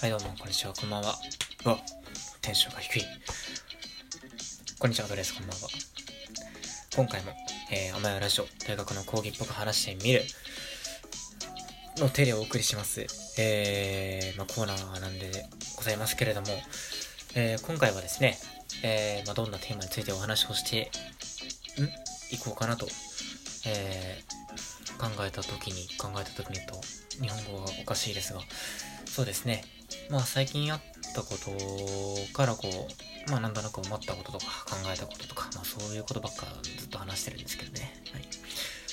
はいどうも、こんにちは、こんばんは。うわ、テンションが低い。こんにちは、ドレス、こんばんは。今回も、えー、甘やラジオ、大学の講義っぽく話してみる、の手でお送りします。えー、まあ、コーナーなんでございますけれども、えー、今回はですね、えー、まあ、どんなテーマについてお話をして、ん？いこうかなと、えー、考えた時に、考えた時にと、日本語がおかしいですが、そうですね。まあ最近あったことからこう、まあなんとなく思ったこととか考えたこととか、まあそういうことばっかずっと話してるんですけどね。はい。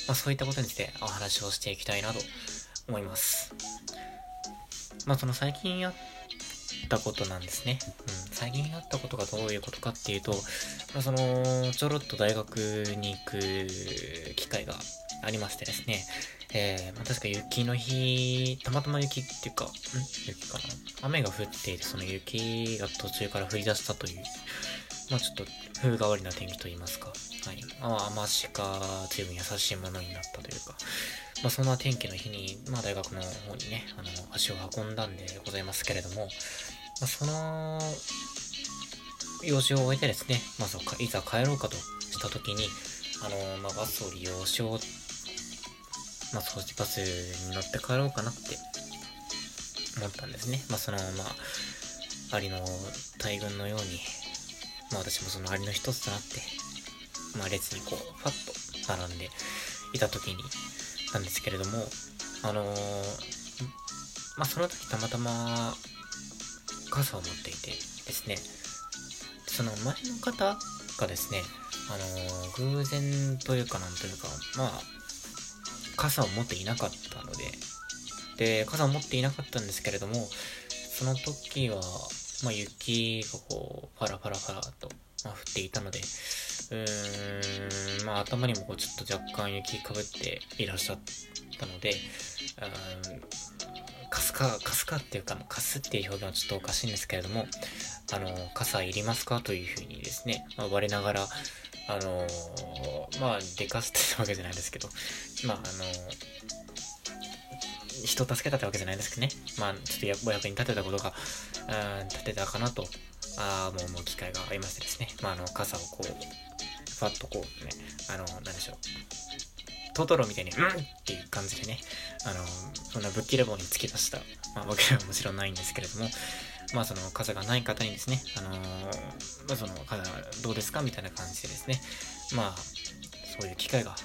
まあそういったことについてお話をしていきたいなと思います。まあその最近あったことなんですね。うん。最近あったことがどういうことかっていうと、まあその、ちょろっと大学に行く機会がありましてですね。えー、まあ、確か雪の日、たまたま雪っていうか、ん？雪かな？雨が降っていて、その雪が途中から降り出したという、まあちょっと風変わりな天気といいますか、はい。まあ雨しか随分優しいものになったというか、まあそんな天気の日に、まあ大学の方にね、あの、足を運んだんでございますけれども、まあその、用事を終えてですね、まずいざ帰ろうかとした時に、あの、まあバスを利用しようまあ、掃除バスに乗って帰ろうかなって思ったんですね。まあ、その、まあ、アリの大群のように、まあ、私もそのアリの一つとなって、まあ、列にこう、ファッと並んでいた時に、なんですけれども、あのー、まあ、その時たまたま、傘を持っていてですね、その前の方がですね、あのー、偶然というかなんというか、まあ、傘を持っていなかったので、で、傘を持っていなかったんですけれども、その時は、まあ、雪がこう、パラパラパラと、まあ、降っていたので、うーん、まあ、頭にもこう、ちょっと若干雪かぶっていらっしゃったので、かすか、かすかっていうか、かすっていう表現はちょっとおかしいんですけれども、あの、傘いりますか？というふうにですね、まあ、我ながら、あのー、まあ、でかすってたわけじゃないですけど、まあ、あのー、人を助けたってわけじゃないですけどね。まあ、ちょっとお役に立てたことが、うん、立てたかなと、あもう、もう機会がありましてですね。まあ、あの、傘をこう、ふわっとこうね、あの、なんでしょう。トトロみたいに、うんっていう感じでね、あの、そんなぶっきらぼうに突き出した、まあ、わけはもちろんないんですけれども、まあその傘がない方にですね、あの、まあその傘どうですかみたいな感じでですね、まあそういう機会が、ま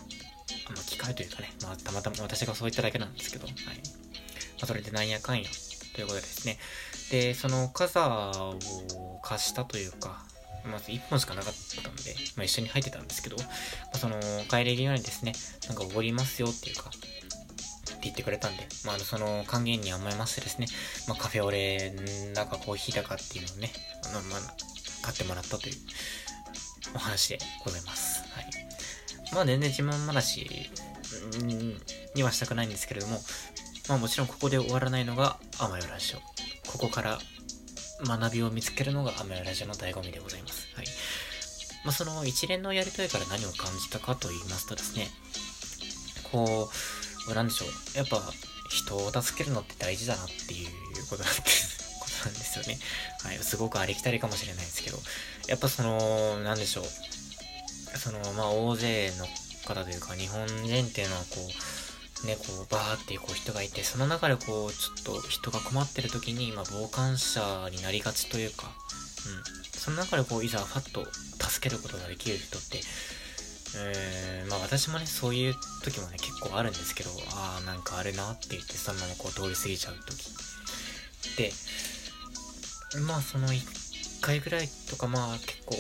あ機会というかね、まあたまたま私がそう言っただけなんですけど、はい。まあそれでなんやかんやということでですね、で、その傘を貸したというか、まず1本しかなかったんで、まあ、一緒に入ってたんですけど、まあ、その、帰れるようにですね、なんかおごりますよっていうか、言ってくれたんで、まあ、その還元に甘えましてですね、まあ、カフェオレだかコーヒーだかっていうのをね、まあ、まあ、買ってもらったというお話でございます。はい。まあ、全然自慢話にはしたくないんですけれども、まあ、もちろんここで終わらないのが甘よラジオ。ここから学びを見つけるのが甘よラジオの醍醐味でございます。はい。まあ、その一連のやりとりから何を感じたかと言いますとですね、こう、なんでしょう。やっぱ、人を助けるのって大事だなっていうことなんです、ことなんですよね。はい。すごくありきたりかもしれないですけど、やっぱその、なんでしょう。その、まあ、大勢の方というか、日本人っていうのはこう、ね、こう、バーってこう人がいて、その中でこう、ちょっと人が困ってる時に、まあ、傍観者になりがちというか、うん。その中でこう、いざファッと助けることができる人って、えー、まあ私もね、そういう時もね、結構あるんですけど、ああ、なんかあれなって言ってそのままこう通り過ぎちゃう時。で、まあその1回ぐらいとか、まあ結構、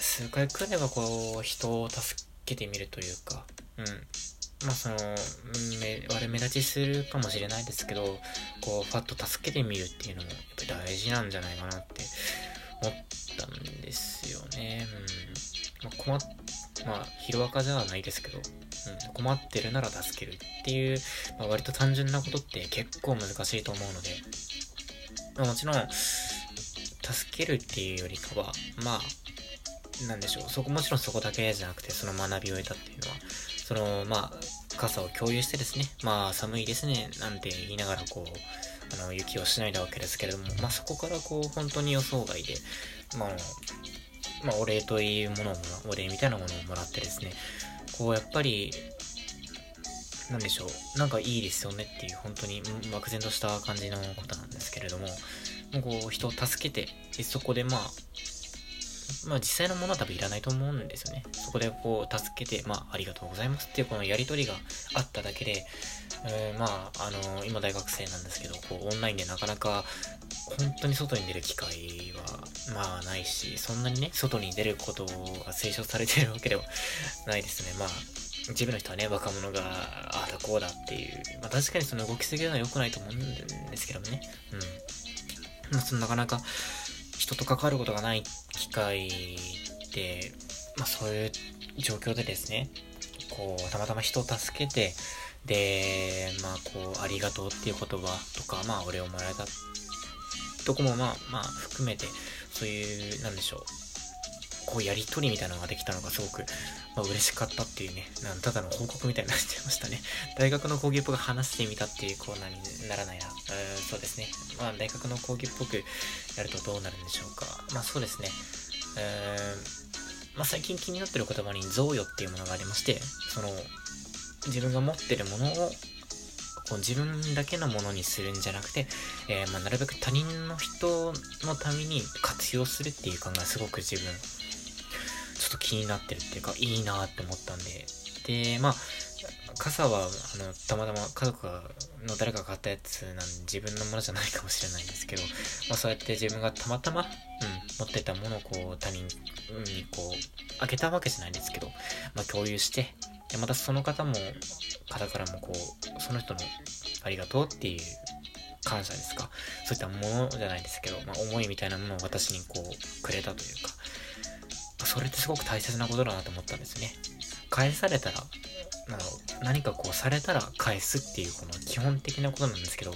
数回くらいはこう、人を助けてみるというか、うん。まあその、め、悪目立ちするかもしれないですけど、こう、ファッと助けてみるっていうのも、やっぱ大事なんじゃないかなって思ったんですよね。うん。まあ、困っまあ、ヒロアカじゃないですけど、うん、困ってるなら助けるっていう、まあ、割と単純なことって結構難しいと思うので、まあ、もちろん、助けるっていうよりかは、まあ、なんでしょう、そこ、もちろんそこだけじゃなくて、その学びを得たっていうのは、その、まあ、傘を共有してですね、まあ、寒いですね、なんて言いながら、こう、あの雪をしないだわけですけれども、まあ、そこからこう本当に予想外で、まあ、まあ、お礼というものをお礼みたいなものをもらってですねこうやっぱり何でしょうなんかいいですよねっていう本当に漠然とした感じのことなんですけれどももうこう人を助けてそこでまあまあ実際のものは多分いらないと思うんですよね。そこでこう助けて、まあありがとうございますっていうこのやりとりがあっただけで、えー、まああの今大学生なんですけど、こうオンラインでなかなか本当に外に出る機会はまあないし、そんなにね、外に出ることが推奨されてるわけでは ないですね。まあ一部の人はね、若者が、ああだこうだっていう、まあ確かにその動きすぎるのは良くないと思うんですけどもね。うん。まあそのなかなか人と関わることがない機会で、まあそういう状況でですね、こう、たまたま人を助けて、で、まあこう、ありがとうっていう言葉とか、まあお礼をもらえたとこもまあまあ含めて、そういう、なんでしょう、こうやりとりみたいなのができたのがすごく、まあ、嬉しかったっていうね、なんただの報告みたいになっちゃいましたね。大学の講義っぽく話してみたっていうコーナーにならないな。うそうですね。まあ大学の講義っぽくやるとどうなるんでしょうか。まあそうですね。うーんまあ最近気になってる言葉に贈与っていうものがありまして、その、自分が持ってるものをこう自分だけのものにするんじゃなくて、えー、まあ、なるべく他人の人のために活用するっていう考えすごく自分ょっと気になってるっていうか、いいなって思ったんで。で、まあ、傘は、あの、たまたま家族の誰かが買ったやつなんで自分のものじゃないかもしれないんですけど、まあそうやって自分がたまたま、うん、持ってたものをこう他人にこう、あげたわけじゃないんですけど、まあ共有して、で、またその方も、方からもこう、その人のありがとうっていう感謝ですか。そういったものじゃないですけど、まあ思いみたいなものを私にこう、くれたというか、それってすごく大切なことだなと思ったんですね。返されたら、何かこうされたら返すっていうこの基本的なことなんですけど、う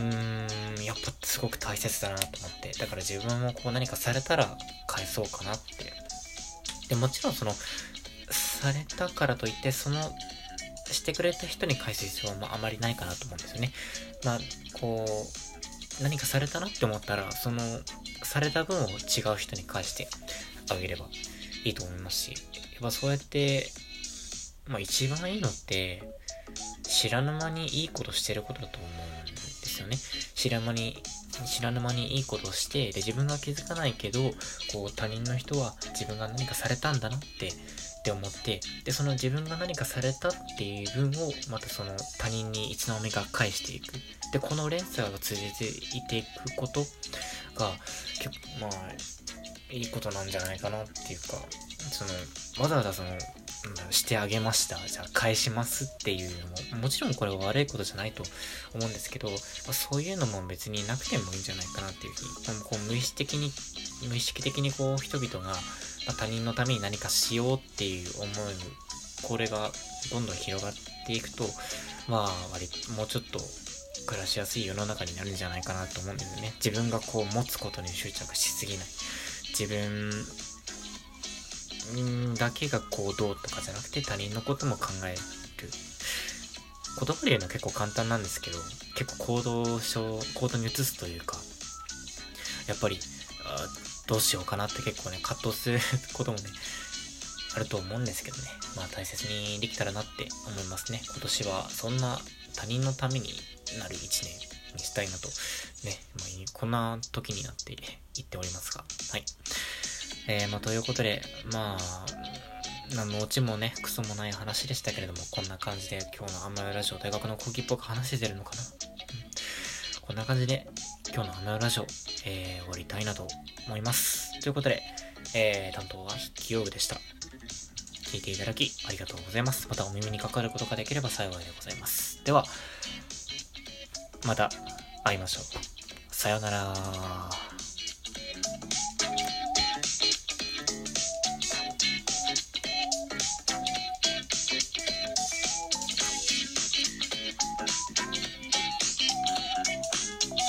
ーん、やっぱすごく大切だなと思って、だから自分もこう何かされたら返そうかなって。で、もちろんその、されたからといって、その、してくれた人に返す必要もあまりないかなと思うんですよね。まあ、こう、何かされたなって思ったら、その、された分を違う人に返して、あげればいいと思いますし、やっぱそうやって、まあ一番いいのって、知らぬ間にいいことしてることだと思うんですよね。知らぬ間に、知らぬ間にいいことをして、で、自分が気づかないけど、こう他人の人は自分が何かされたんだなって、って思って、で、その自分が何かされたっていう分を、またその他人にいつの間にか返していく。で、この連鎖が通じていていくことが、結構、まあ、いいことなんじゃないかなっていうか、その、わざわざその、してあげました。じゃあ返しますっていうのも、もちろんこれは悪いことじゃないと思うんですけど、まあ、そういうのも別になくてもいいんじゃないかなっていうふうに、こう無意識的に、無意識的にこう人々が、ま、他人のために何かしようっていう思い、これがどんどん広がっていくと、まあ割、もうちょっと暮らしやすい世の中になるんじゃないかなと思うんですよね。自分がこう持つことに執着しすぎない。自分だけがこうどうとかじゃなくて他人のことも考える。言葉で言うのは結構簡単なんですけど、結構行動書、行動に移すというか、やっぱり、どうしようかなって結構ね、葛藤することもね、あると思うんですけどね。まあ大切にできたらなって思いますね。今年はそんな他人のためになる一年にしたいなと、ね、まあ、こんな時になって言っておりますが、はい。えー、まあ、ということで、まあ、何のオチもね、クソもない話でしたけれども、こんな感じで今日のアンマヨラジオ大学の講義っぽく話してるのかな、うん、こんな感じで今日のアンマヨラジオ、えー、終わりたいなと思います。ということで、えー、担当は筆記用具でした。聞いていただきありがとうございます。またお耳にかかることができれば幸いでございます。では、また会いましょう。さようなら。